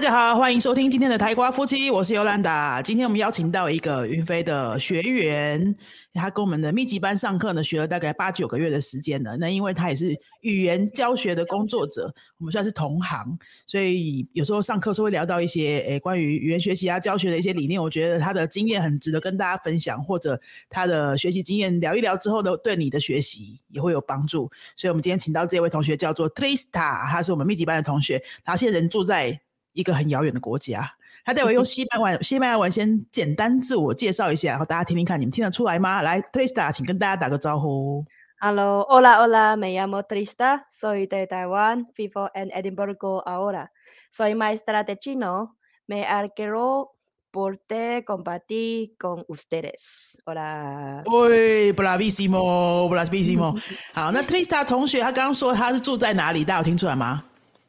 大家好，欢迎收听今天的台瓜夫妻，我是尤兰达。今天我们邀请到一个云飞的学员，他跟我们的密集班上课呢，学了大概八九个月的时间了。那因为他也是语言教学的工作者，我们算是同行，所以有时候上课是会聊到一些诶关于语言学习啊教学的一些理念。我觉得他的经验很值得跟大家分享，或者他的学习经验聊一聊之后的，对你的学习也会有帮助。所以我们今天请到这位同学叫做 Trista，他是我们密集班的同学，他现在人住在。一个很遥远的国家，他待会用西班牙文，西班牙文先简单自我介绍一下，然后大家听听看，你们听得出来吗？来，Trista，请跟大家打个招呼。Hello，Hola，Hola，me llamo Trista，soy de Taiwan，vivo en Edimburgo ahora，soy maestra de chino，me alegro poder compartir con ustedes。Hola。喂，bravísimo，bravísimo。好，那 Trista 同学，他刚刚说他是住在哪里？大家有听出来吗？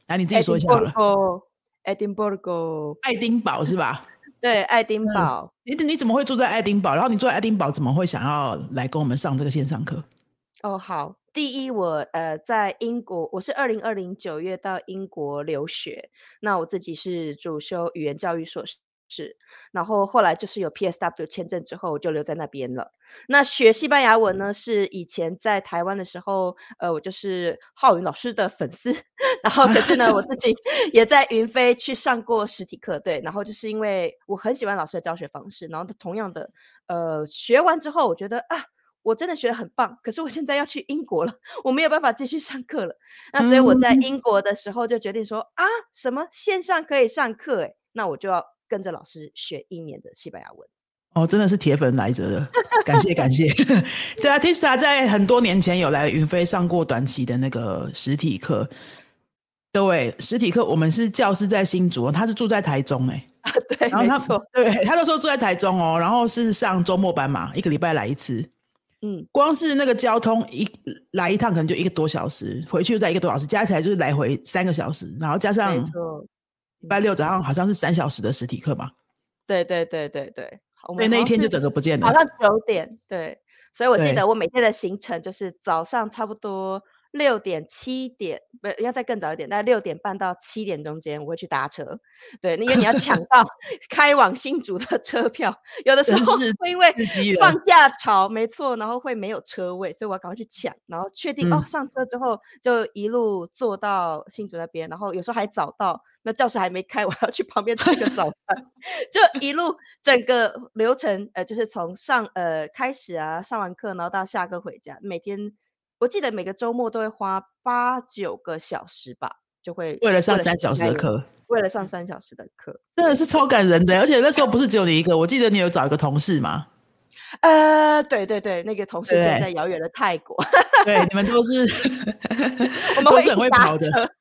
来，你自己说一下好了。爱丁堡，爱丁堡是吧？对，爱丁堡。你你怎么会住在爱丁堡？然后你住在爱丁堡，怎么会想要来跟我们上这个线上课？哦，好。第一，我呃在英国，我是二零二零九月到英国留学，那我自己是主修语言教育硕士。是，然后后来就是有 PSW 签证之后，我就留在那边了。那学西班牙文呢，是以前在台湾的时候，呃，我就是浩云老师的粉丝。然后可是呢，我自己 也在云飞去上过实体课，对。然后就是因为我很喜欢老师的教学方式，然后同样的，呃，学完之后，我觉得啊，我真的学得很棒。可是我现在要去英国了，我没有办法继续上课了。那所以我在英国的时候就决定说啊，什么线上可以上课？哎，那我就要。跟着老师学一年的西班牙文哦，真的是铁粉来着的，感谢感谢。对啊，Tisa 在很多年前有来云飞上过短期的那个实体课。对，实体课我们是教师在新竹，他是住在台中哎。啊，对，然后他，对他都说住在台中哦，然后是上周末班嘛，一个礼拜来一次。嗯，光是那个交通一来一趟可能就一个多小时，回去又再一个多小时，加起来就是来回三个小时，然后加上。礼拜六早上好像是三小时的实体课嘛？对对对对对，所以那一天就整个不见了。好像九点，对，所以我记得我每天的行程就是早上差不多。六点七点不要再更早一点，在六点半到七点中间，我会去搭车。对，因为你要抢 到开往新竹的车票，有的时候会因为放假潮，没错，然后会没有车位，所以我要赶快去抢，然后确定哦上车之后就一路坐到新竹那边，然后有时候还早到，那教室还没开，我要去旁边吃个早 餐，就一路整个流程，呃，就是从上呃开始啊，上完课然后到下课回家，每天。我记得每个周末都会花八九个小时吧，就会为了上三小时的课，为了上三小时的课，真的是超感人的。而且那时候不是只有你一个，我记得你有找一个同事嘛？呃，对对对，那个同事现在遥远的泰国，对，你们都是，我们会很会跑的。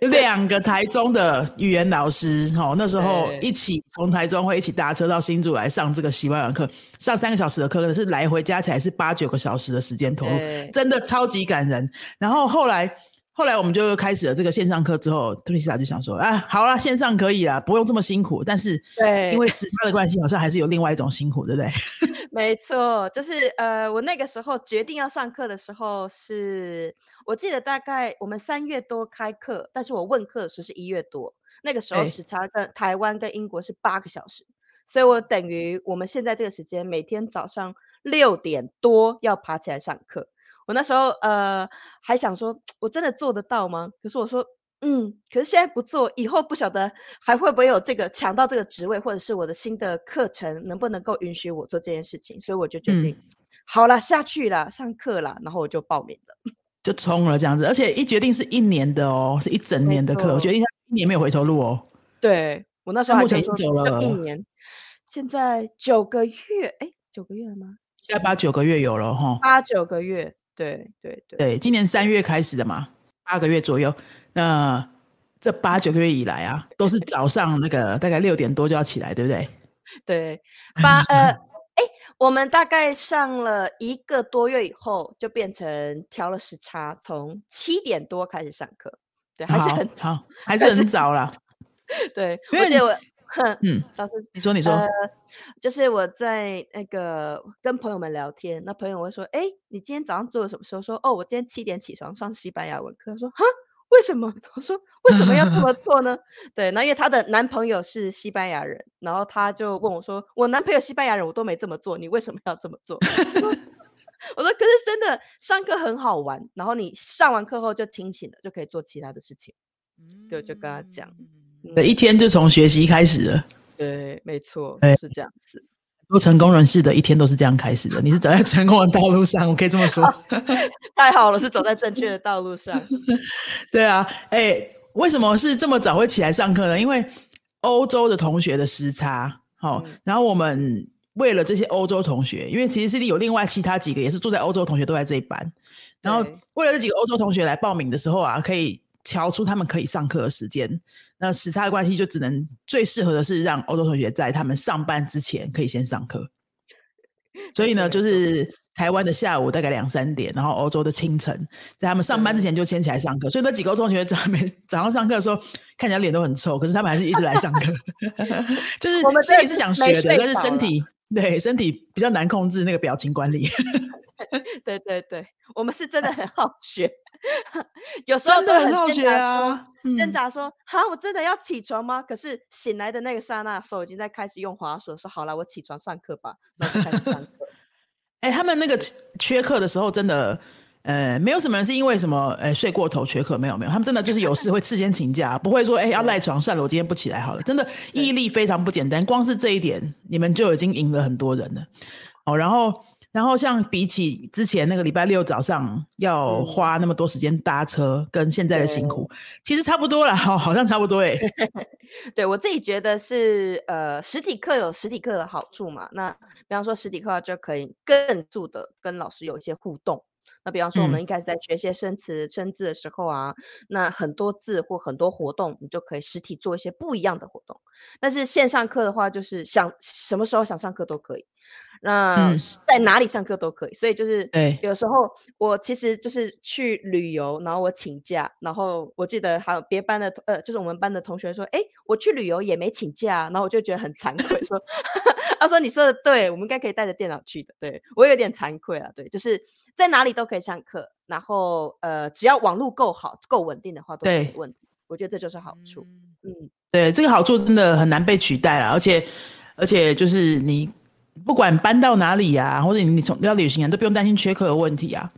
有 两个台中的语言老师，吼，那时候一起从台中会一起搭车到新竹来上这个西班牙课，上三个小时的课，可是来回加起来是八九个小时的时间投入，真的超级感人。然后后来。后来我们就开始了这个线上课之后，特丽莎就想说：“啊，好啦，线上可以啦，不用这么辛苦。但是，对，因为时差的关系，好像还是有另外一种辛苦，对不对？” 没错，就是呃，我那个时候决定要上课的时候，是我记得大概我们三月多开课，但是我问课时是一月多，那个时候时差跟台湾跟英国是八个小时，所以我等于我们现在这个时间，每天早上六点多要爬起来上课。我那时候呃还想说，我真的做得到吗？可是我说，嗯，可是现在不做，以后不晓得还会不会有这个抢到这个职位，或者是我的新的课程能不能够允许我做这件事情？所以我就决定，好了，下去了，上课了，然后我就报名了，就冲了这样子。而且一决定是一年的哦，是一整年的课。我决定一年没有回头路哦。对我那时候目前已经走了一年，现在九个月，哎，九个月了吗？现在八九个月有了哈，八九个月。对对对，对，今年三月开始的嘛，八个月左右。那这八九个月以来啊，都是早上那个大概六点多就要起来，对不对？对，八呃，哎，我们大概上了一个多月以后，就变成调了时差，从七点多开始上课。对，还是很好，还是很早了。对，而且我。嗯，老师，你说，你说，就是我在那个跟朋友们聊天，那朋友会说，哎，你今天早上做了什么？时候说，哦，我今天七点起床上西班牙文课。说，哈，为什么？我说为什么要这么 做呢？对，那因为她的男朋友是西班牙人，然后她就问我说：“我男朋友西班牙人，我都没这么做，你为什么要这么做？”我说：“可是真的上课很好玩，然后你上完课后就清醒了，就可以做其他的事情。”对，就跟他讲，对，一天就从学习开始了。对，没错，是这样子。多成功人士的一天都是这样开始的。你是走在成功的道路上，我可以这么说。太好了，是走在正确的道路上。对啊，哎，为什么是这么早会起来上课呢？因为欧洲的同学的时差，好，然后我们为了这些欧洲同学，因为其实是有另外其他几个也是住在欧洲同学都在这一班，然后为了这几个欧洲同学来报名的时候啊，可以瞧出他们可以上课的时间。那时差的关系，就只能最适合的是让欧洲同学在他们上班之前可以先上课。所以呢，就是台湾的下午大概两三点，然后欧洲的清晨，在他们上班之前就先起来上课。所以那几个欧洲同学早每早上上课的时候，看起来脸都很臭，可是他们还是一直来上课。就是我们心里是想学的，但是身体对身体比较难控制那个表情管理。对对对，我们是真的很好学。有时候真的很好学啊！挣扎说：“哈，我真的要起床吗？”可是醒来的那个刹那，手已经在开始用滑鼠，说：“好了，我起床上课吧。”那就开始上课。哎，他们那个缺课的时候，真的，呃，没有什么人是因为什么，呃，睡过头缺课，没有没有，他们真的就是有事会事先请假，不会说，哎，要赖床算了，我今天不起来好了。真的毅力非常不简单，光是这一点，你们就已经赢了很多人了。哦，然后。然后像比起之前那个礼拜六早上要花那么多时间搭车，跟现在的辛苦，其实差不多了，好，好像差不多哎。对我自己觉得是，呃，实体课有实体课的好处嘛。那比方说实体课就可以更住的跟老师有一些互动。那比方说我们一开始在学些生词、生字的时候啊，那很多字或很多活动，你就可以实体做一些不一样的活动。但是线上课的话，就是想什么时候想上课都可以。那在哪里上课都可以，所以就是有时候我其实就是去旅游，然后我请假，然后我记得还有别班的呃，就是我们班的同学说，哎，我去旅游也没请假，然后我就觉得很惭愧，说他说你说的对，我们应该可以带着电脑去的，对我有点惭愧啊，对，就是在哪里都可以上课，然后呃，只要网络够好、够稳定的话都没问题，我觉得这就是好处。嗯，对，这个好处真的很难被取代了，而且而且就是你。不管搬到哪里呀，或者你从要旅行啊，都不用担心缺课的问题啊，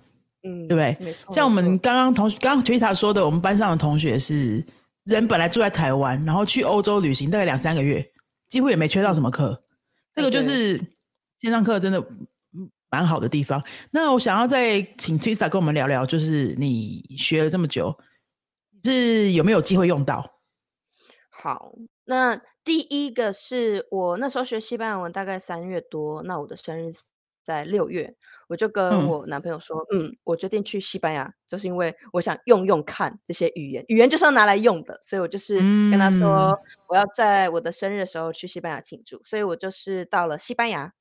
嗯，对不对？没错。像我们刚刚同刚刚 Twitter 说的，我们班上的同学是人本来住在台湾，然后去欧洲旅行大概两三个月，几乎也没缺到什么课。这个就是线上课真的蛮好的地方。那我想要再请 Twitter 跟我们聊聊，就是你学了这么久，是有没有机会用到？好，那。第一个是我那时候学西班牙文，大概三月多，那我的生日在六月，我就跟我男朋友说，嗯，我决定去西班牙，就是因为我想用用看这些语言，语言就是要拿来用的，所以我就是跟他说，我要在我的生日的时候去西班牙庆祝，所以我就是到了西班牙，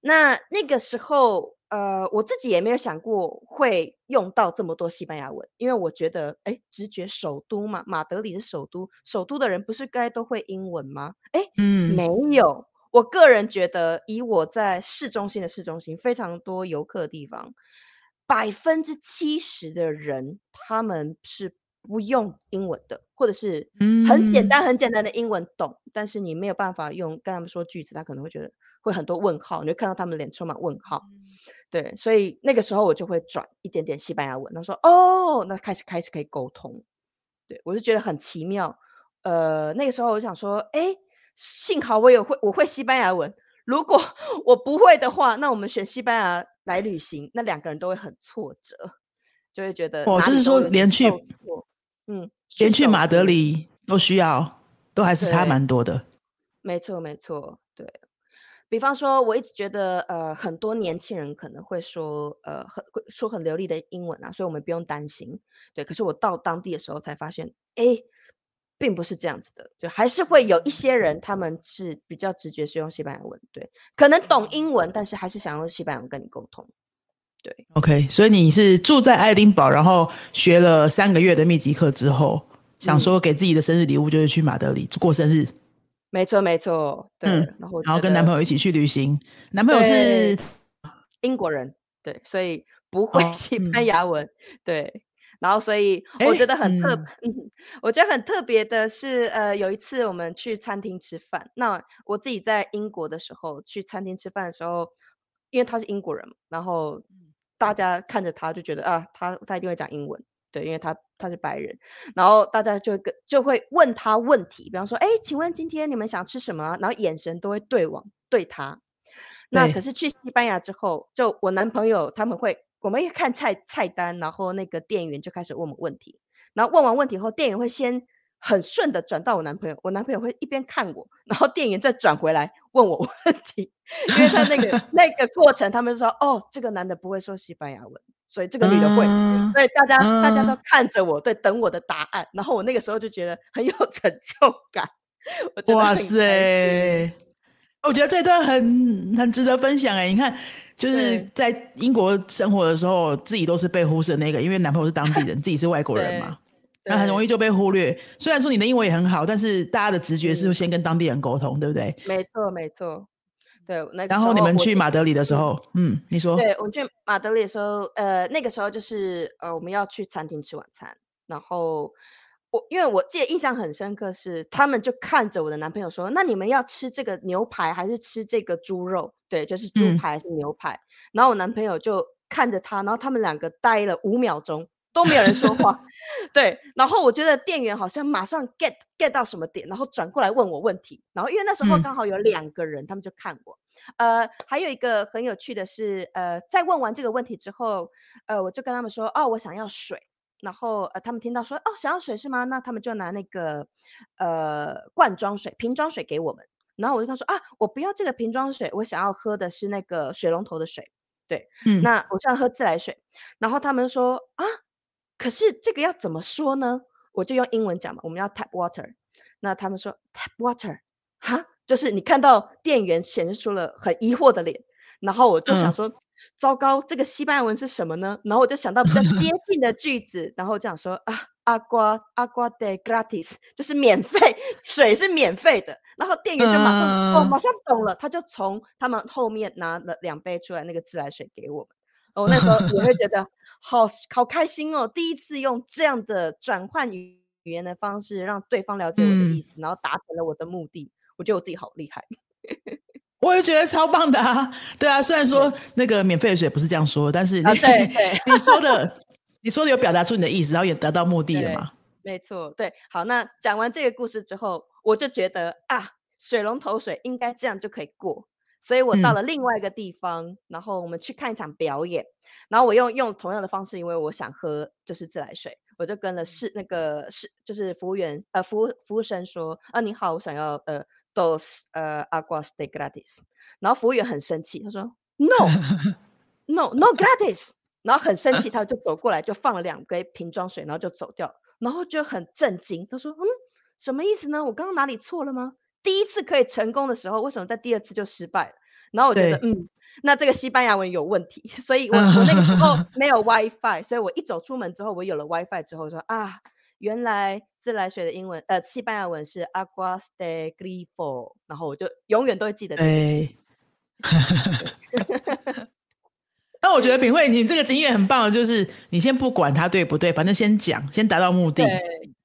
那那个时候。呃，我自己也没有想过会用到这么多西班牙文，因为我觉得，哎，直觉首都嘛，马德里是首都，首都的人不是该都会英文吗？哎，嗯，没有。我个人觉得，以我在市中心的市中心非常多游客的地方，百分之七十的人他们是不用英文的，或者是很简单很简单的英文懂，但是你没有办法用跟他们说句子，他可能会觉得会很多问号，你会看到他们脸充满问号。对，所以那个时候我就会转一点点西班牙文。他说：“哦，那开始开始可以沟通。”对我就觉得很奇妙。呃，那个时候我想说：“哎，幸好我有会我会西班牙文。如果 我不会的话，那我们选西班牙来旅行，那两个人都会很挫折，就会觉得哦，就是说连去嗯，连去马德里都需要，都还是差蛮多的。没错，没错，对。”比方说，我一直觉得，呃，很多年轻人可能会说，呃，很会说很流利的英文啊，所以我们不用担心。对，可是我到当地的时候才发现，哎，并不是这样子的，就还是会有一些人，他们是比较直觉是用西班牙文，对，可能懂英文，但是还是想用西班牙文跟你沟通。对，OK，所以你是住在爱丁堡，然后学了三个月的密集课之后，想说给自己的生日礼物就是去马德里过生日。没错，没错，对，然后然后跟男朋友一起去旅行，男朋友是英国人，对，所以不会西班牙文，对，然后所以我觉得很特，我觉得很特别的是，呃，有一次我们去餐厅吃饭，那我自己在英国的时候去餐厅吃饭的时候，因为他是英国人嘛，然后大家看着他就觉得啊，他他一定会讲英文，对，因为他他是白人，然后大家就会跟就会问他问题，比方说，哎，请问今天你们想吃什么啊？然后眼神都会对往对他。那可是去西班牙之后，就我男朋友他们会，我们一看菜菜单，然后那个店员就开始问我们问题，然后问完问题后，店员会先很顺的转到我男朋友，我男朋友会一边看我，然后店员再转回来问我 问题，因为他那个 那个过程，他们就说，哦，这个男的不会说西班牙文，所以这个女的会。嗯所以大家大家都嗯看着我，对，等我的答案。然后我那个时候就觉得很有 成就感，哇塞！我觉得这段很很值得分享哎，你看，就是在英国生活的时候，自己都是被忽视的那个，因为男朋友是当地人，自己是外国人嘛，那很容易。就被忽略。虽然说你的英文也很好，但是大家的直觉是嗯先跟当地人沟通，对不对？没错，没错。对，那然后你们去马德里的时嗯候，嗯，你说，对，我去马德里的时候，呃，那个时候就是呃，我们要去餐厅吃晚餐，然后我因为我记得印象很深刻是，他们就看着我的男朋友说：“那你们要吃这个牛排还是吃这个猪肉？”对，就是猪嗯排还是牛排？然后我男朋友就看着他，然后他们两个呆了五秒钟。都没有人说话，对，然后我觉得店员好像马上 get get 到什么点，然后转过来问我问题，然后因为那时候嗯刚好有两个人，他们就看我，呃，还有一个很有趣的是，呃，在问完这个问题之后，呃，我就跟他们说，哦，我想要水。然后呃，他们听到说，哦，想要水是吗？那他们就拿那个呃罐装水、瓶装水给我们。然后我就跟他说，啊，我不要这个瓶装水，我想要喝的是那个水龙头的水。对，嗯，那我想喝自来水。然后他们说，啊，可是这个要怎么说呢？我就用英文讲嘛，我们要 tap water。那他们说 tap water，哈，就是你看到店员显示出了很疑惑的脸，然后我就想嗯说，糟糕，这个西班牙文是什么呢？然后我就想到比较 接近的句子，然后我就想说啊，agua agua de gratis，就是免费，水是免费的。然后店员就马上、哦，嗯马上懂了，他就从他们后面拿了两杯出来那个自来水给我们。我那时候也会觉得 好好开心哦，第一次用这样的转换语语言的方式让对方了解我的意嗯思，然后达成了我的目的。我觉得我自己好厉害。我也觉得超棒的啊！对啊，虽然说那个免费的水不是这样说，但是你、啊 对对。你说的，你说的有表达出你的意思，然后也达到目的了对嘛？没错，对，好，那讲完这个故事之后，我就觉得啊，水龙头水应该这样就可以过，所以我到嗯。了另外一个地方，然后我们去看一场表演，然后我用用同样的方式，因为我想喝就是自来水，我就跟了是那个是就是服务员呃服务服务生说啊你好，我想要呃 dos 呃 aguas de gratis，然后服务员很生气，他说 no no no gratis，然后很生气，他就走过来就放了两杯瓶装水，然后就走掉，然后就很震惊，他说嗯什么意思呢？我刚刚哪里错了吗？第一次可以成功的时候，为什么在第二次就失败了？然后我觉得，嗯，那这个西班牙文有问题，所以我我那个时候 没有 WiFi，所以我一走出门之后，我有了 WiFi 之后说啊，原来自来水的英文呃西班牙文是 aguas de grifo，然后我就永远都会记得这个字。对。那我觉得品慧，你这个经验很棒的，就是你先不管它对不对，反正先讲，先达到目的。对，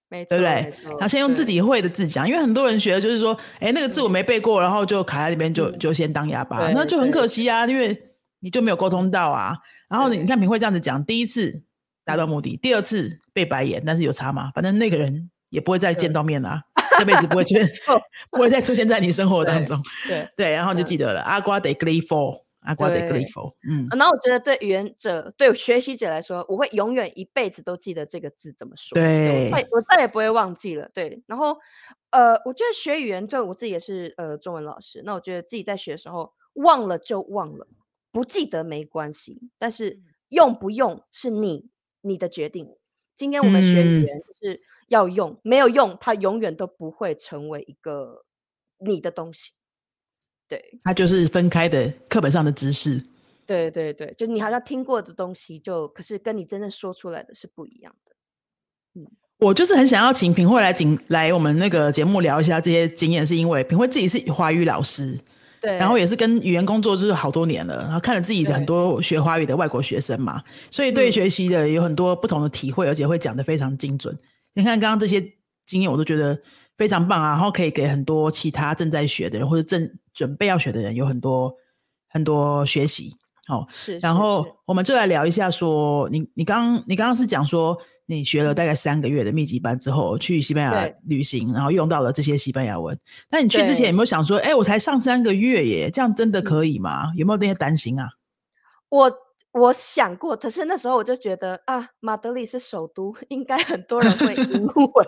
没错，对不对然后先用自己会的字讲，因为很多人学的就是说，哎，那个字我没背过，然后就卡在那边就嗯就先当哑巴，那就很可惜啊，因为你就没有沟通到啊。然后你你看品慧这样子讲，第一次达到目的，第二次被白眼，但是有差嘛？反正那个人也不会再见到面啦、这辈子不会出现，不会再出现在你生活当中。对。对，然后就嗯记得了，阿瓜得 gleeful，阿瓜得 gleeful 嗯，然后我觉得对语言者、对学习者来说，我会永远一辈子都记得这个字怎么说。对我再也不会忘记了。对，然后呃，我觉得学语言对我自己也是呃中文老师，那我觉得自己在学的时候忘了就忘了，不记得没关系，但是用不用是你你的决定。今天我们学语嗯言就是要用，没有用它永远都不会成为一个你的东西。对。它就是分开的课本上的知识。对对对，就你好像听过的东西就，可是跟你真正说出来的是不一样的。嗯我就是很想要请品慧来请来我们那个节目聊一下这些经验，是因为品慧自己是华语老师，对，然后也是跟语言工作就是好多年了，然后看了自己的很多学华语的外国学生嘛，所以对学习的有很多不同的体会，而且会讲的非常精准。你看刚刚这些经验，我都觉得非常棒啊，然后可以给很多其他正在学的人或者正准备要学的人有很多很多学习。好，是，然后我们就来聊一下，说你你刚你刚刚是讲说你学了大概三个月的密集班之后去西班牙旅行，然后用到了这些西班牙文。那你去之前有没有想说，哎，我才上三个月耶，这样真的可以吗？有没有那些担心啊？我我想过，可是那时候我就觉得啊，马德里是首都，应该很多人会英 文，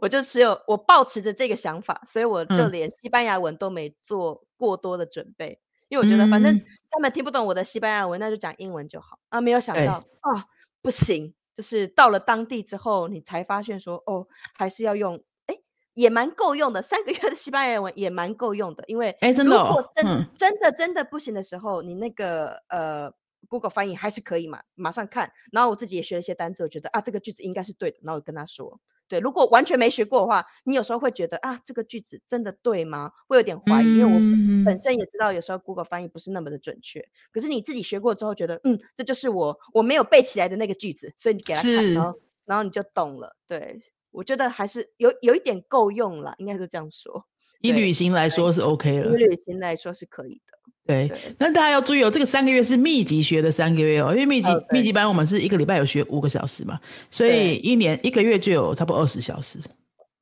我就只有我抱持着这个想法，所以我就嗯连西班牙文都没做过多的准备，因为我觉得反正嗯他们听不懂我的西班牙文，那就讲英文就好啊。没有想对到啊，不行，就是到了当地之后，你才发现说哦，还是要用。哎也蛮够用的，三个月的西班牙文也蛮够用的，因为哎真如的哦果真、嗯真的真的不行的时候，你那个呃 Google 翻译还是可以嘛，马上看。然后我自己也学了一些单词，我觉得啊这个句子应该是对的，然后我跟他说，对。如果完全没学过的话，你有时候会觉得啊这个句子真的对吗？会有点怀疑，因为我嗯本身也知道有时候 Google 翻译不是那么的准确，可是你自己学过之后觉得嗯这就是我我没有背起来的那个句子，所以你给他看，然后然后你就懂了。对，我觉得还是有有一点够用了，应该是这样说。对以旅行来说是 OK 了以，旅行来说是可以的。对。那大家要注意哦，这个三个月是密集学的三个月哦，因为密集、哦密集班我们是一个礼拜有学五个小时嘛，所以一年一个月就有差不多二十小时。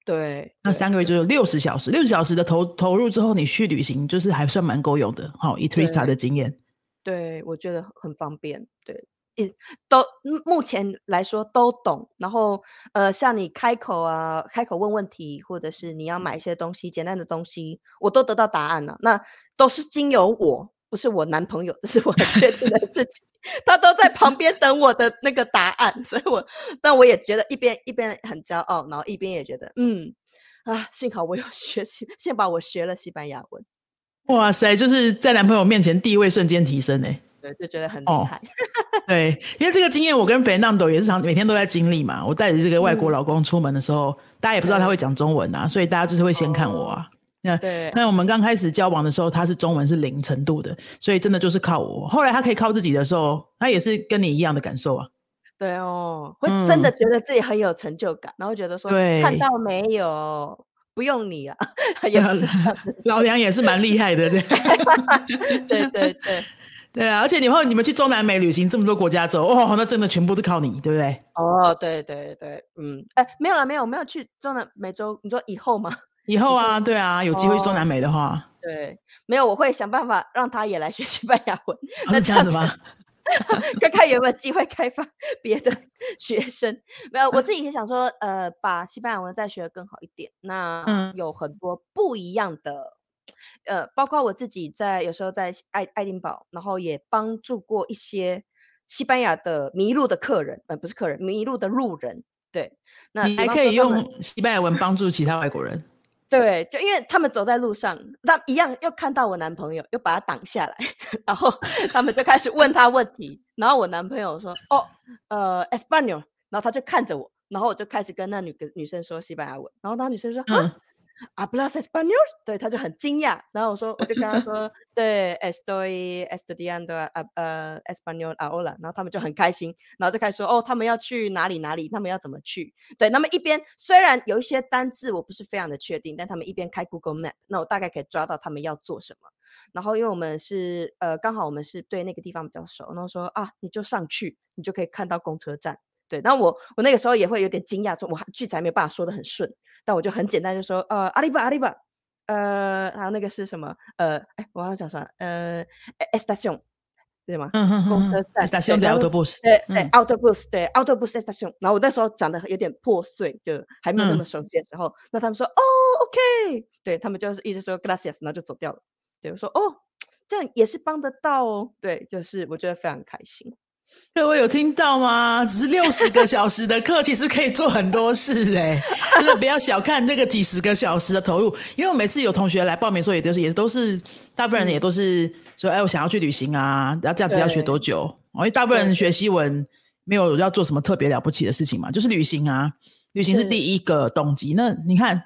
对，那三个月就有六十小时，六十小时的投投入之后，你去旅行就是还算蛮够用的。好、以 Trista 的经验，对，我觉得很方便。对，一都目前来说都懂。然后呃，像你开口啊，开口问问题，或者是你要买一些东西，简单的东西，我都得到答案了。那都是经由我，不是我男朋友，这 是我很确定的事情。他都在旁边等我的那个答案，所以我，但我也觉得一边一边很骄傲，然后一边也觉得，嗯，啊，幸好我有 学习，幸好我学了西班牙文，哇塞，就是在男朋友面前地位瞬间提升哎、对，就觉得很厉哦害。对，因为这个经验我跟 Fernando 也是常每天都在经历嘛。我带着这个外国嗯老公出门的时候，大家也不知道他会讲中文啊，所以大家就是会先看我啊。那对，那我们刚开始交往的时候，他是中文是零程度的，所以真的就是靠我。后来他可以靠自己的时候，他也是跟你一样的感受啊。对哦，会真的嗯觉得自己很有成就感，然后觉得说对看到没有，不用你啊，也是。老娘也是蛮厉害的，对对对对，对啊。而且以后你们去中南美旅行这么多国家走，哦，那真的全部都靠你，对不对？哦，对对对，嗯，哎，没有了，没有，没有去中南美洲，你说以后吗？以后啊，对啊，有机会去中哦南美的话，对，没有，我会想办法让他也来学西班牙文，哦 那是这样子吗？看看有没有机会开发别的学生。没有，我自己也想说，呃，把西班牙文再学得更好一点。那嗯有很多不一样的，呃，包括我自己在有时候在爱爱丁堡，然后也帮助过一些西班牙的迷路的客人，呃，不是客人，迷路的路人。对，那你还可以用西班牙文帮助其他外国人。对，就因为他们走在路上，他一样又看到我男朋友，又把他挡下来，然后他们就开始问他问题，然后我男朋友说：“哦，呃，Espanol。”然后他就看着我，然后我就开始跟那女个女生说西班牙文，然后那女生说：“啊嗯，，hablas español？” 对，他就很惊讶，然后我说，我就跟他说：“对，estoy estudiando a- 呃 español ahora。”然后他们就很开心，然后就开始说：“哦，他们要去哪里哪里，他们要怎么去？”对，那么一边虽然有一些单字我不是非常的确定，但他们一边开 Google Map，那我大概可以抓到他们要做什么。然后因为我们是呃刚好我们是对那个地方比较熟，然后说啊你就上去，你就可以看到公车站。对，然后我我那个时候也会有点惊讶，说我还句子还没有办法说的很顺，但我就很简单就说呃阿里巴阿里巴，呃还有那个是什么呃哎我要讲什么呃 estación 对吗？嗯哼哼哼公车站，estación de 对然后 autobús。对对嗯，autobus 对 autobus station，然后我那时候讲的有点破碎，就还没有那嗯么熟悉的时候，那他们说哦，OK，对他们就是一直说 gracias，然后就走掉了。对我说哦，这样也是帮得到哦。对，就是我觉得非常开心。各位有听到吗？只是六十个 小时的课，其实可以做很多事哎、真的不要小看这个几十个小时的投入。因为我每次有同学来报名的时候，也都是也都是大部分人也都是说，哎，我想要去旅行啊，然后这样子要学多久？哦因为大部分人学西文没有要做什么特别了不起的事情嘛，就是旅行啊，旅行是是第一个动机。那你看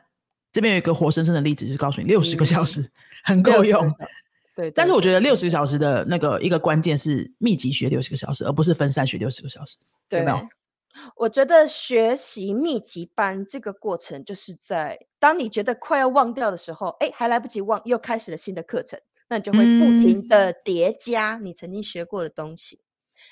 这边有一个活生生的例子，就是告诉你六十个小时很够用。对，但是我觉得对六十个小时的那个一个关键是密集学六十个小时，而不是分散学六十个小时，有没有？我觉得学习密集班这个过程，就是在当你觉得快要忘掉的时候，哎，还来不及忘，又开始了新的课程，那你就会不停嗯的叠加你曾经学过的东西。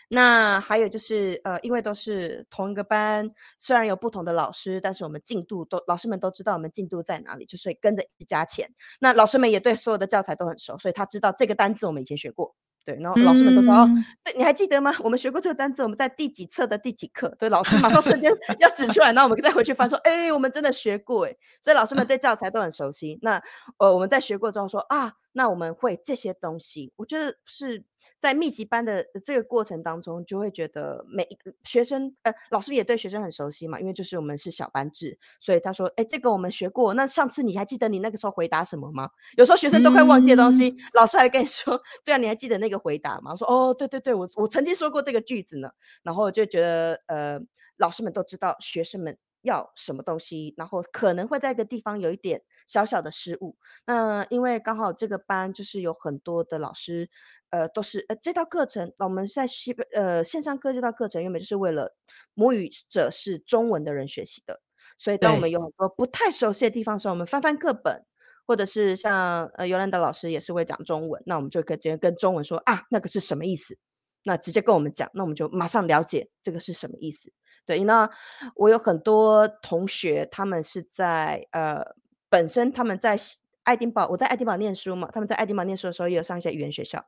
那还有就是，呃，因为都是同一个班，虽然有不同的老师，但是我们进度都老师们都知道我们进度在哪里，就所以跟着一起加钱。那老师们也对所有的教材都很熟，所以他知道这个单字我们以前学过，对，然后老师们都说、哦，嗯这你还记得吗？我们学过这个单词，我们在第几册的第几课？对，老师马上瞬间 要指出来，然后我们再回去翻说，哎，我们真的学过哎，所以老师们对教材都很熟悉。那呃，我们在学过之后说啊，那我们会这些东西，我觉得是在密集班的这个过程当中，就会觉得每一个学生呃，老师也对学生很熟悉嘛，因为就是我们是小班制，所以他说，哎，这个我们学过，那上次你还记得你那个时候回答什么吗？有时候学生都快忘记的东西，老师还跟你说，对啊，你还记得那个回答吗？我说哦，对对对，我我曾经说过这个句子呢。然后就觉得呃，老师们都知道学生们要什么东西，然后可能会在一个地方有一点小小的失误。那因为刚好这个班就是有很多的老师，呃，都是呃这套课程，那我们在西呃线上课这套课程原本就是为了母语者是中文的人学习的，所以当我们有很多不太熟悉的地方的时候，我们翻翻课本。或者是像呃尤兰达老师也是会讲中文，那我们就可以直接跟中文说啊，那个是什么意思？那直接跟我们讲，那我们就马上了解这个是什么意思。对，那我有很多同学，他们是在呃本身他们在爱丁堡，我在爱丁堡念书嘛，他们在爱丁堡念书的时候也有上一些语言学校。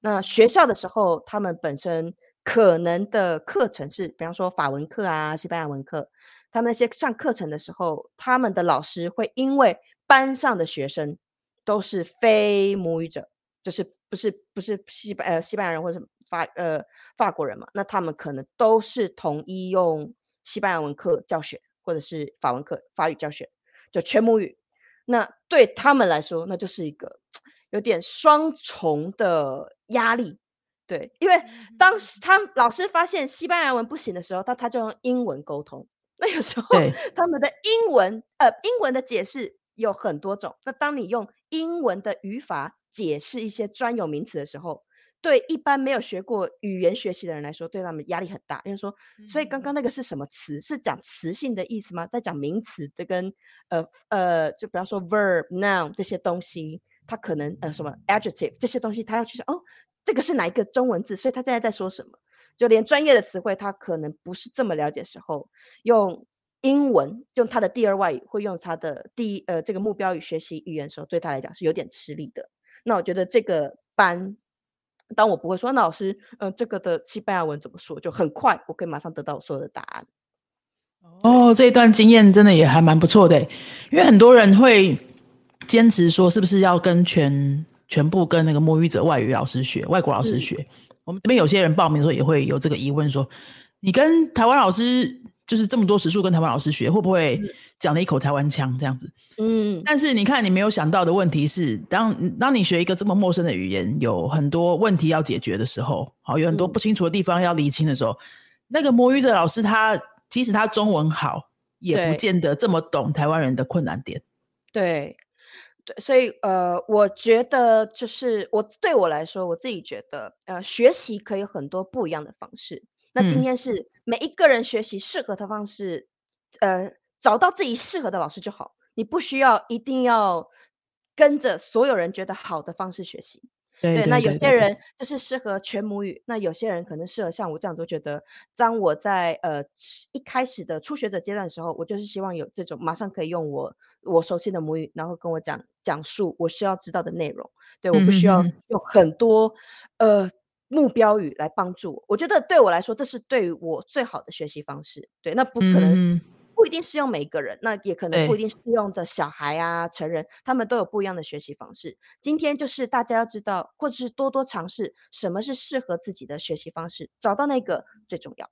那学校的时候，他们本身可能的课程是，比方说法文课啊、西班牙文课，他们那些上课程的时候，他们的老师会因为班上的学生都是非母语者，就是不是不是西班呃西班牙人或者什么法呃法国人嘛，那他们可能都是统一用西班牙文课教学，或者是法文课法语教学，就全母语。那对他们来说，那就是一个有点双重的压力。对，因为当时他老师发现西班牙文不行的时候，他他就用英文沟通。那有时候 他们的英文呃英文的解释有很多种。那当你用英文的语法解释一些专有名词的时候，对一般没有学过语言学习的人来说，对他们压力很大。因为说，所以刚刚那个是什么词？是讲词性的意思吗？在讲名词的跟呃呃，就比方说 verb、noun 这些东西，他可能呃什么 adjective 这些东西，他要去想哦，这个是哪一个中文字？所以他现在在说什么？就连专业的词汇，他可能不是这么了解的时候，用英文用他的第二外语，会用他的第一呃这个目标语学习语言的时候，对他来讲是有点吃力的。那我觉得这个班，当我不会说，那老师，呃，这个的西班牙文怎么说？就很快，我可以马上得到我所有的答案。哦，这一段经验真的也还蛮不错的欸，因为很多人会坚持说，是不是要跟全全部跟那个母语者外语老师学，外国老师嗯学？我们这边有些人报名的时候也会有这个疑问说，你跟台湾老师就是这么多时数跟台湾老师学，会不会讲了一口台湾腔这样子？嗯，但是你看，你没有想到的问题是，当当你学一个这么陌生的语言，有很多问题要解决的时候，好，有很多嗯不清楚的地方要厘清的时候，那个母语者老师他即使他中文好，也不对见得这么懂台湾人的困难点。对，对，所以呃，我觉得就是我对我来说，我自己觉得，呃，学习可以有很多不一样的方式。那今嗯天是每一个人学习适合的方式，呃，找到自己适合的老师就好，你不需要一定要跟着所有人觉得好的方式学习。对对，那有些人就是适合全母语，那有些人可能适合像我这样子，我觉得当我在呃一开始的初学者阶段的时候，我就是希望有这种马上可以用我我熟悉的母语，然后跟我讲讲述我需要知道的内容。对，我不需要用很多呃目标语来帮助我。我觉得对我来说，这是对我最好的学习方式。对，那不可能。嗯不一定适用每个人，那也可能不一定适用的小孩啊、成人，他们都有不一样的学习方式。今天就是大家要知道，或者是多多尝试什么是适合自己的学习方式，找到那个最重要。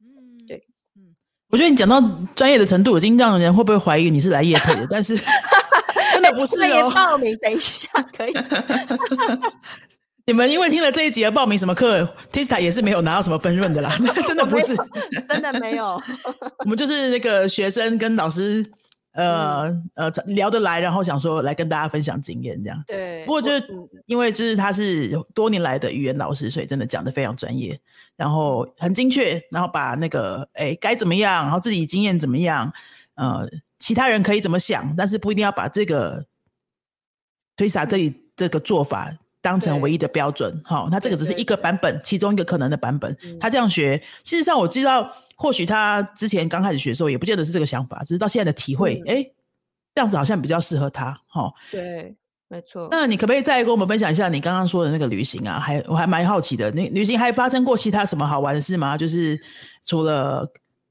嗯对，嗯我觉得你讲到专业的程度，已经让人会不会怀疑你是来夜配的？但是 真的不 是哦。报名，等一下可以。你们因为听了这一集而报名什么课，Tista 也是没有拿到什么分润的啦，真的不是。真的没有。我们就是那个学生跟老师呃呃聊得来，然后想说来跟大家分享经验这样。对，不过就是嗯因为就是他是多年来的语言老师，所以真的讲的非常专业，然后很精确，然后把那个哎该怎么样，然后自己经验怎么样，呃，其他人可以怎么想，但是不一定要把这个推萨这里这个做法当成唯一的标准。好、他这个只是一个版本，其中一个可能的版本。嗯他这样学，事实上我知道，或许他之前刚开始学的时候，也不见得是这个想法，只是到现在的体会，嗯哎、这样子好像比较适合他。好、对，没错。那你可不可以再跟我们分享一下你刚刚说的那个旅行啊？还我还蛮好奇的，那旅行还发生过其他什么好玩的事吗？就是除了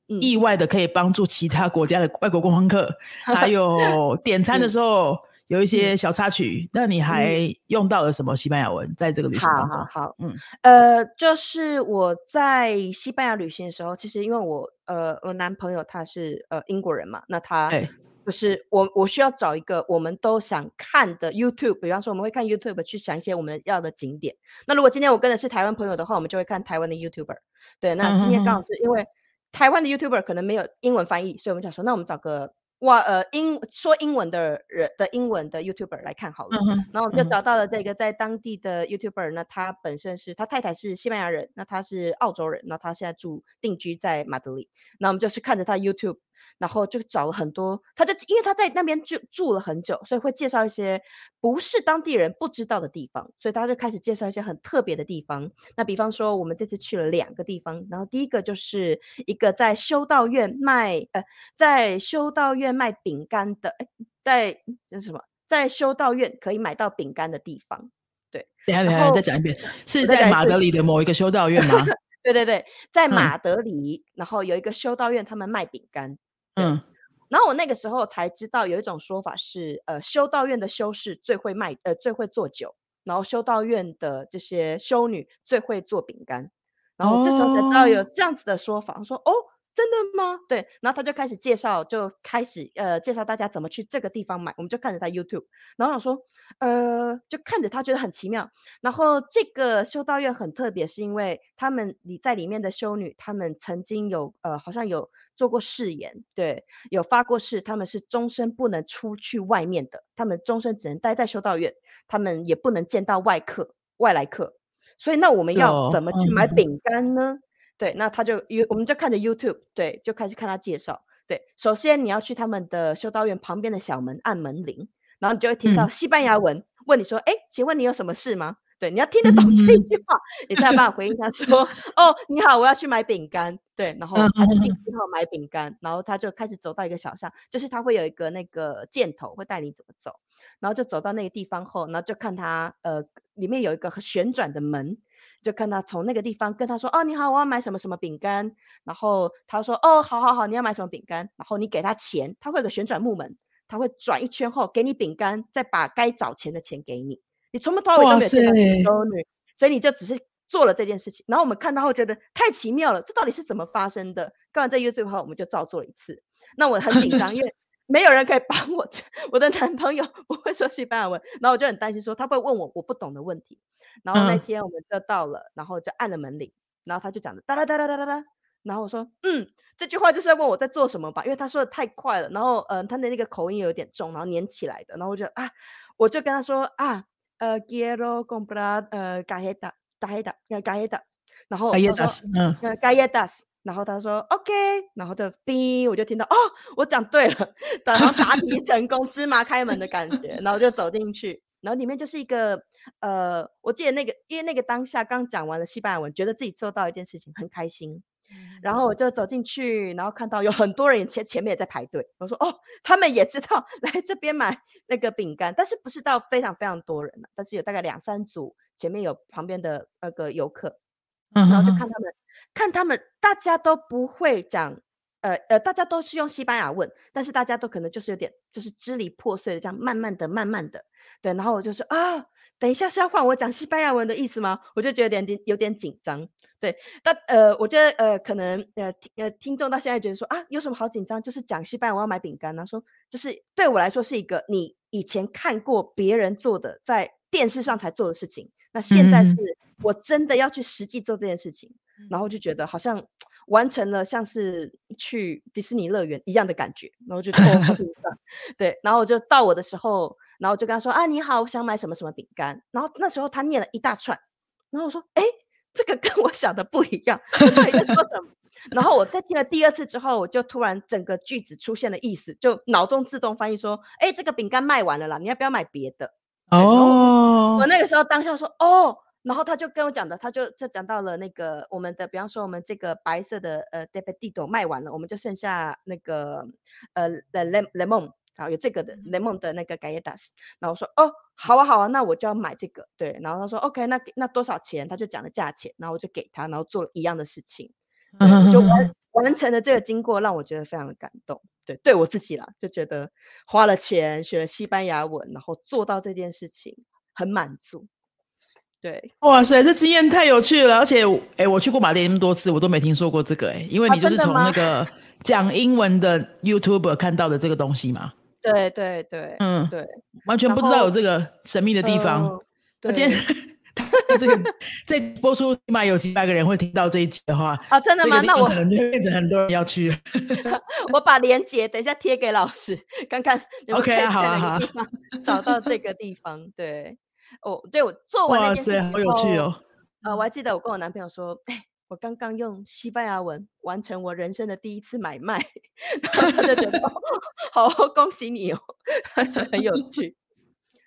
嗯意外的可以帮助其他国家的外国观光客，还有点餐的时候有一些小插曲，那你还用到了什么西班牙文在这个旅行当中好？好，嗯呃，就是我在西班牙旅行的时候，其实因为我呃，我男朋友他是呃英国人嘛，那他对就是我我需要找一个我们都想看的 YouTube，比方说我们会看 YouTube 去想一些我们要的景点。那如果今天我跟的是台湾朋友的话，我们就会看台湾的 YouTuber。对，那今天刚好是因为台湾的 YouTuber 可能没有英文翻译，所以我们想说，那我们找个哇呃英说英文的人的英文的 YouTuber 来看好了。嗯，然后我们就嗯找到了这个在当地的 YouTuber，那他本身是他太太是西班牙人，那他是澳洲人，那他现在住定居在马德里。那我们就是看着他 YouTube，然后就找了很多，他就因为他在那边就住了很久，所以会介绍一些不是当地人不知道的地方，所以他就开始介绍一些很特别的地方。那比方说，我们这次去了两个地方，然后第一个就是一个在修道院卖呃，在修道院卖饼干的，哎，在这是什么？在修道院可以买到饼干的地方。对等下等下再讲一遍，是在马德里的某一个修道院吗？对对对，在嗯马德里，然后有一个修道院，他们卖饼干。嗯，然后我那个时候才知道有一种说法是，呃，修道院的修士最会卖，呃，最会做酒，然后修道院的这些修女最会做饼干。然后这时候才知道有哦。这样子的说法，我说哦，真的吗？对，然后他就开始介绍，就开始呃介绍大家怎么去这个地方买，我们就看着他 YouTube，然后想说，呃，就看着他觉得很奇妙。然后这个修道院很特别，是因为他们里在里面的修女，他们曾经有呃好像有做过誓言，对，有发过誓，他们是终身不能出去外面的，他们终身只能待在修道院，他们也不能见到外客、外来客。所以那我们要怎么去买嗯饼干呢？对，那他就 You 我们就看着 YouTube，对，就开始看他介绍。对，首先你要去他们的修道院旁边的小门按门铃，然后你就会听到嗯西班牙文问你说：“哎，请问你有什么事吗？”对，你要听得懂这一嗯句话，你才有办法回应他说：“哦，你好，我要去买饼干。”对，然后嗯他就进嗯去后买饼干，然后他就开始走到一个小巷，就是他会有一个那个箭头会带你怎么走，然后就走到那个地方后，然后就看他呃里面有一个旋转的门，就看他从那个地方跟他说：“哦，你好，我要买什么什么饼干。”然后他说：“哦，好好好，你要买什么饼干？”然后你给他钱，他会有个旋转木门，他会转一圈后给你饼干，再把该找钱的钱给你。你从头到尾都没有见到修女，所以你就只是做了这件事情。然后我们看到后觉得太奇妙了，这到底是怎么发生的？看完这 YouTube 后，我们就照做了一次。那我很紧张，因为 没有人可以帮我，我的男朋友不会说西班牙文，然后我就很担心说他会问我我不懂的问题。然后那嗯。天我们就到了，然后就按了门铃，然后他就讲的哒哒哒哒哒哒哒，然后我说嗯，这句话就是要问我在做什么吧，因为他说的太快了，然后嗯、呃他的那个口音有点重，然后粘起来的，然后我就啊，我就跟他说啊，呃，quiero comprar 呃 galleta galleta galleta，然后哎呀，他说嗯，呃 galletas，然后他说 OK，然后就 B，，我就听到哦，我讲对了，然后答题成功，芝麻开门的感觉，然后就走进去，然后里面就是一个呃，我记得那个，因为那个当下刚讲完了西班牙文，觉得自己做到一件事情很开心，然后我。就走进去，然后看到有很多人前前面也在排队，我说哦，他们也知道 来这边买那个饼干，但是不是到非常非常多人了，但是有大概两三组，前面有旁边的那个游客，然然后就看。他们，看他们，大家都不会讲，呃呃，大家都是用西班牙问，但是大家都可能就是有点就是支离破碎的这样，慢慢的、慢慢的，对，然后我就说啊，等一下是要换我讲西班牙文的意思吗？我就觉得有点有点紧张，对，但呃，我觉得呃，可能呃听呃听众到现在觉得说啊，有什么好紧张？就是讲西班牙，我要买饼干，然后说就是对我来说是一个你以前看过别人做的，在电视上才做的事情，那现在嗯是我真的要去实际做这件事情。然后就觉得好像完成了像是去迪士尼乐园一样的感觉，然后就坐火车上，对，然后我就到我的时候，然后我就跟他说啊你好，我想买什么什么饼干，然后那时候他念了一大串，然后我说哎，这个跟我想的不一样，到底在说什么？然后我在听了第二次之后，我就突然整个句子出现了意思，就脑中自动翻译说，哎，这个饼干卖完了啦，你要不要买别的？哦，我那个时候当下说哦。然后他就跟我讲的，他就就讲到了那个我们的，比方说我们这个白色的呃 d e p i t o 卖完了，我们就剩下那个呃 the lemon 然后，有这个的 lemon 的那个 galletas。然后我说哦，好啊好啊，那我就要买这个。对，然后他说 OK，那那多少钱？他就讲了价钱，然后我就给他，然后做一样的事情，就完完成了这个经过，让我觉得非常的感动。对，对我自己啦，就觉得花了钱学了西班牙文，然后做到这件事情很满足。对，哇塞，这经验太有趣了，而且，哎，我去过马甸那么多次，我都没听说过这个，哎，因为你就是从那 个讲英文的 YouTube 看到的这个东西嘛。对对对，嗯，对，完全不知道有这个神秘的地方。今天 这个这播出，起码有几百个人会听到这一集的话。啊，真的吗？那我可能就变成很多人要去。我把链接等一下贴给老师，看看 OK 啊，好啊，好，找到这个地方，对。哦，对我做完那件事好有趣哦。呃，我还记得我跟我男朋友说，哎，我刚刚用西班牙文完成我人生的第一次买卖，他就觉得 好恭喜你哦，觉得很有趣。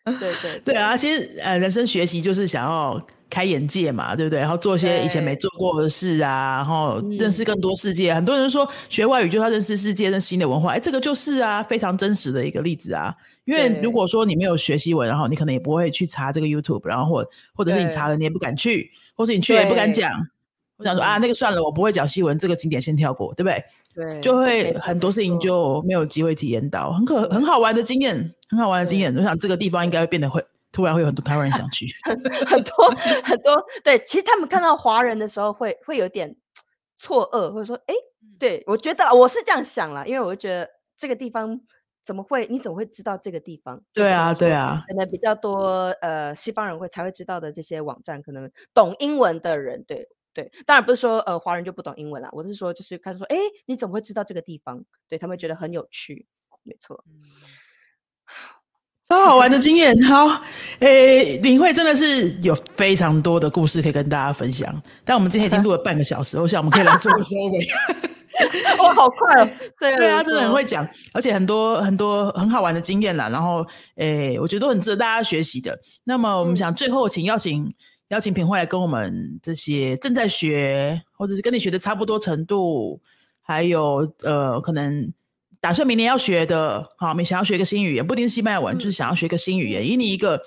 对对对啊，其实呃，人生学习就是想要开眼界嘛，对不对？然后做些以前没做过的事啊，然后认识更多世界。很多人说学外语就要认识世界，认识新的文化，哎，这个就是啊，非常真实的一个例子啊。因为如果说你没有学西文，然后你可能也不会去查这个 YouTube，然后或或者是你查了你也不敢去，或是你去也不敢讲。我想说啊，那个算了，我不会讲西文，这个景点先跳过，对不对？对，就会很多事情就没有机会体验到，很可很好玩的经验，很好玩的经验。我想这个地方应该会变得会突然会有很多台湾人想去，很多很多。对，其实他们看到华人的时候会会有点错愕，或者说，哎，对我觉得我是这样想了，因为我觉得这个地方。怎么会？你怎么会知道这个地方？对啊，对啊，可能比较多呃西方人会才会知道的这些网站，可能懂英文的人，对对，当然不是说呃华人就不懂英文啦，我是说就是看说，哎，你怎么会知道这个地方？对他们觉得很有趣，没错，超好玩的经验。好，诶，领会真的是有非常多的故事可以跟大家分享，但我们今天已经 录了半个小时，我想我们可以来做个收尾。哇，好快哦！对啊，真的很会讲，而且很多很多很好玩的经验啦。然后，诶，我觉得都很值得大家学习的。那么，我们想最后请邀请邀请品慧来跟我们这些正在学，或者是跟你学的差不多程度，还有呃，可能打算明年要学的，好，你想要学一个新语言，不一定是西班牙文，就是想要学一个新语言，以你一个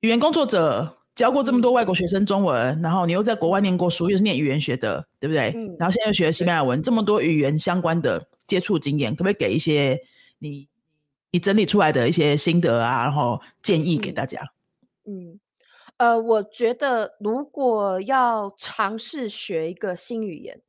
语言工作者。教过这么多外国学生中文，然后你又在国外念过书，又是念语言学的，对不对？嗯。然后现在又学西班牙文，这么多语言相关的接触经验，可不可以给一些你你整理出来的一些心得啊，然后建议给大家？嗯，呃，我觉得如果要尝试学一个新语言，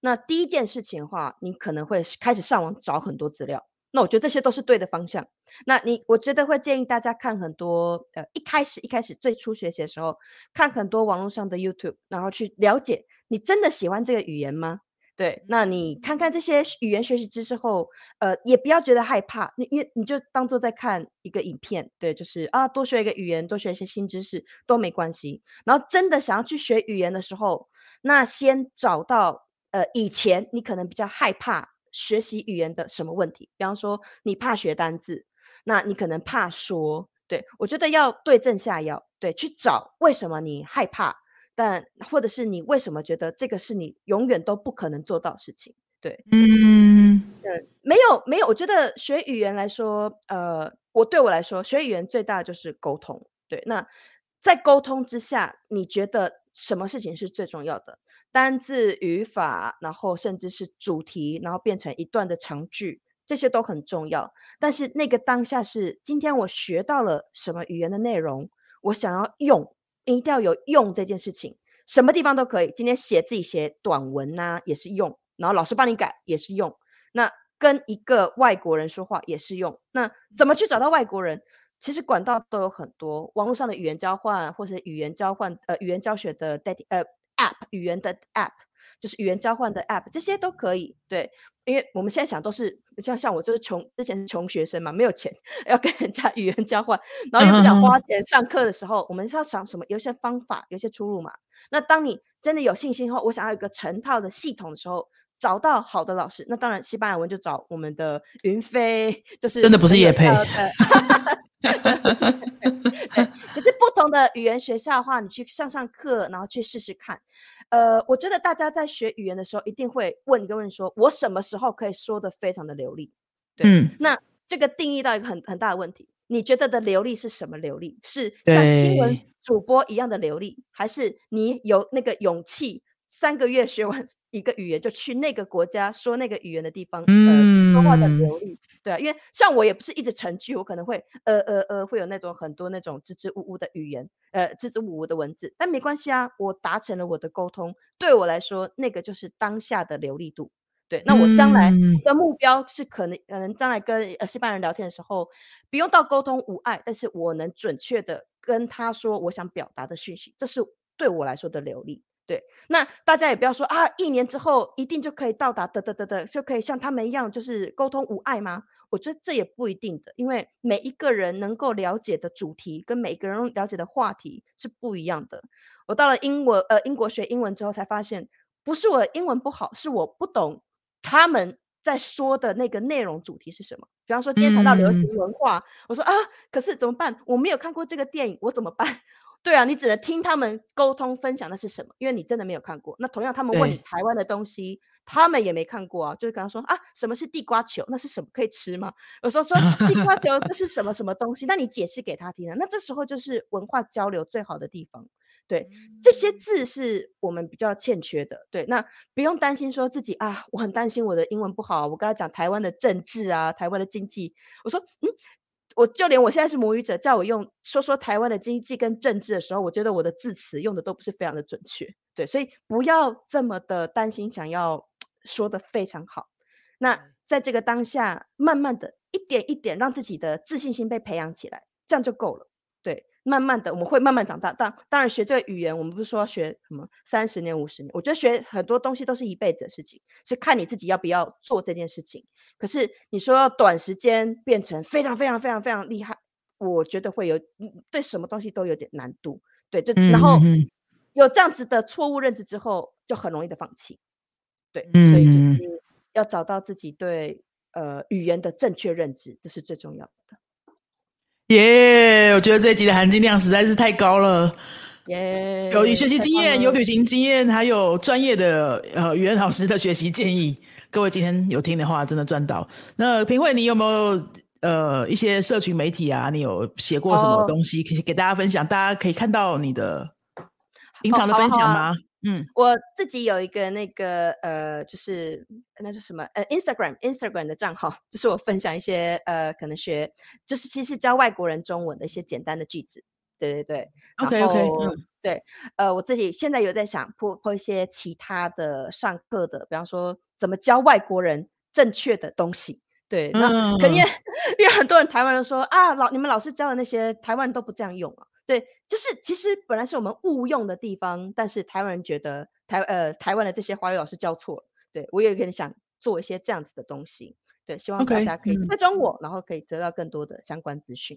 那第一件事情的话，你可能会开始上网找很多资料。那我觉得这些都是对的方向。那你，我觉得会建议大家看很多，呃，一开始一开始最初学习的时候，看很多网络上的 YouTube，然后去了解你真的喜欢这个语言吗？对，那你看看这些语言学习知识后，呃，也不要觉得害怕，你你你就当做在看一个影片，对，就是啊，多学一个语言，多学一些新知识都没关系。然后真的想要去学语言的时候，那先找到，呃，以前你可能比较害怕。学习语言的什么问题？比方说，你怕学单字，那你可能怕说。对我觉得要对症下药，对，去找为什么你害怕，但或者是你为什么觉得这个是你永远都不可能做到的事情。对，嗯，对，没有没有，我觉得学语言来说，呃，我对我来说，学语言最大的就是沟通。对，那在沟通之下，你觉得什么事情是最重要的？单字、语法，然后甚至是主题，然后变成一段的长句，这些都很重要。但是那个当下是今天我学到了什么语言的内容，我想要用，一定要有用这件事情，什么地方都可以。今天写自己写短文呐，也是用；然后老师帮你改也是用。那跟一个外国人说话也是用。那怎么去找到外国人？其实管道都有很多，网络上的语言交换，或者语言交换，呃，语言教学的代替，呃。App 语言的 App，就是语言交换的 App，这些都可以。对，因为我们现在想都是像像我就是穷，之前是穷学生嘛，没有钱 要跟人家语言交换，然后又不想花钱上课的时候，我们是要想什么？有些方法，有些出路嘛。那当你真的有信心后，我想要一个成套的系统的时候。找到好的老师，那当然西班牙文就找我们的云飞，就是真的不是叶佩。可是不同的语言学校的话，你去上上课，然后去试试看。呃，我觉得大家在学语言的时候，一定会问一个问说：我什么时候可以说的非常的流利？对，那这个定义到一个很很大的问题，你觉得的流利是什么流利？是像新闻主播一样的流利，还是你有那个勇气？三个月学完一个语言，就去那个国家说那个语言的地方，呃，说话的流利，对啊，因为像我也不是一直成句，我可能会呃呃呃，会有那种很多那种支支吾吾的语言，呃，支支吾吾的文字，但没关系啊，我达成了我的沟通，对我来说，那个就是当下的流利度，对，那我将来的目标是可能可能将来跟呃西班牙人聊天的时候，不用到沟通无碍，但是我能准确的跟他说我想表达的讯息，这是对我来说的流利。对，那大家也不要说啊，一年之后一定就可以到达的的的的，就可以像他们一样，就是沟通无碍吗？我觉得这也不一定的，因为每一个人能够了解的主题跟每个人了解的话题是不一样的。我到了英文呃英国学英文之后，才发现不是我英文不好，是我不懂他们在说的那个内容主题是什么。比方说今天谈到流行文化，我说啊，可是怎么办？我没有看过这个电影，我怎么办？对啊，你只能听他们沟通分享那是什么，因为你真的没有看过。那同样，他们问你台湾的东西，他们也没看过啊。就是刚刚说啊，什么是地瓜球？那是什么？可以吃吗？有时候说 地瓜球那是什么什么东西？那你解释给他听啊。那这时候就是文化交流最好的地方。对，这些字是我们比较欠缺的。对，那不用担心说自己啊，我很担心我的英文不好。我跟他讲台湾的政治啊，台湾的经济，我说嗯。我就连我现在是母语者，叫我用说说台湾的经济跟政治的时候，我觉得我的字词用的都不是非常的准确，对，所以不要这么的担心，想要说的非常好。那在这个当下，慢慢的一点一点让自己的自信心被培养起来，这样就够了，对。慢慢的，我们会慢慢长大。当当然，学这个语言，我们不是说学什么三十年、五十年。我觉得学很多东西都是一辈子的事情，是看你自己要不要做这件事情。可是你说要短时间变成非常非常非常非常厉害，我觉得会有对什么东西都有点难度。对，就然后有这样子的错误认知之后，就很容易的放弃。对，所以就是要找到自己对呃语言的正确认知，这是最重要的。耶！我觉得这一集的含金量实在是太高了。耶！有学习经验，有旅行经验，还有专业的呃语言老师的学习建议。各位今天有听的话，真的赚到。那平慧，你有没有呃一些社群媒体啊？你有写过什么东西可以给大家分享？大家可以看到你的平常的分享吗？嗯，我自己有一个那个呃，就是那叫什么呃，Instagram Instagram 的账号，就是我分享一些呃，可能学就是其实教外国人中文的一些简单的句子，对对对。OK OK，嗯，对，呃，我自己现在有在想铺铺一些其他的上课的，比方说怎么教外国人正确的东西，对，那肯定因为很多人台湾人说啊，老你们老师教的那些台湾人都不这样用啊。对，就是其实本来是我们误用的地方，但是台湾人觉得台呃台湾的这些华语老师教错了。对我也很想做一些这样子的东西，对，希望大家可以追踪我，然后可以得到更多的相关资讯。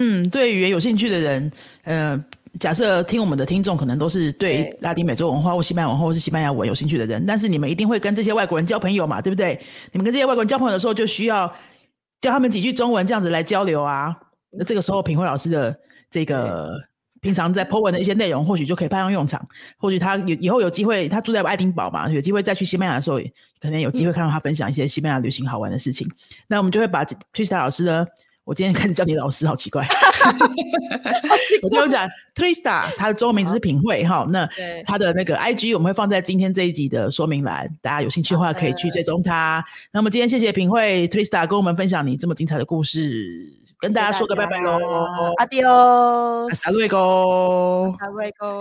嗯，对语言有兴趣的人，呃，假设听我们的听众可能都是对拉丁美洲文化或西班牙文化或是西班牙文有兴趣的人，但是你们一定会跟这些外国人交朋友嘛，对不对？你们跟这些外国人交朋友的时候，就需要教他们几句中文，这样子来交流啊。那这个时候，品慧老师的。这个平常在 po 文的一些内容，或许就可以派上用场。或许他有以后有机会，他住在爱丁堡嘛，有机会再去西班牙的时候，可能有机会看到他分享一些西班牙旅行好玩的事情。那我们就会把 Trista 老师呢，我今天开始叫你老师，好奇怪。我就讲 Trista，他的中文名字是品慧哈。那他的那个 IG 我们会放在今天这一集的说明栏，大家有兴趣的话可以去追踪他。那么今天谢谢品慧 Trista 跟我们分享你这么精彩的故事。跟大家说个拜拜喽阿迪哦，阿瑞哥，阿瑞哥。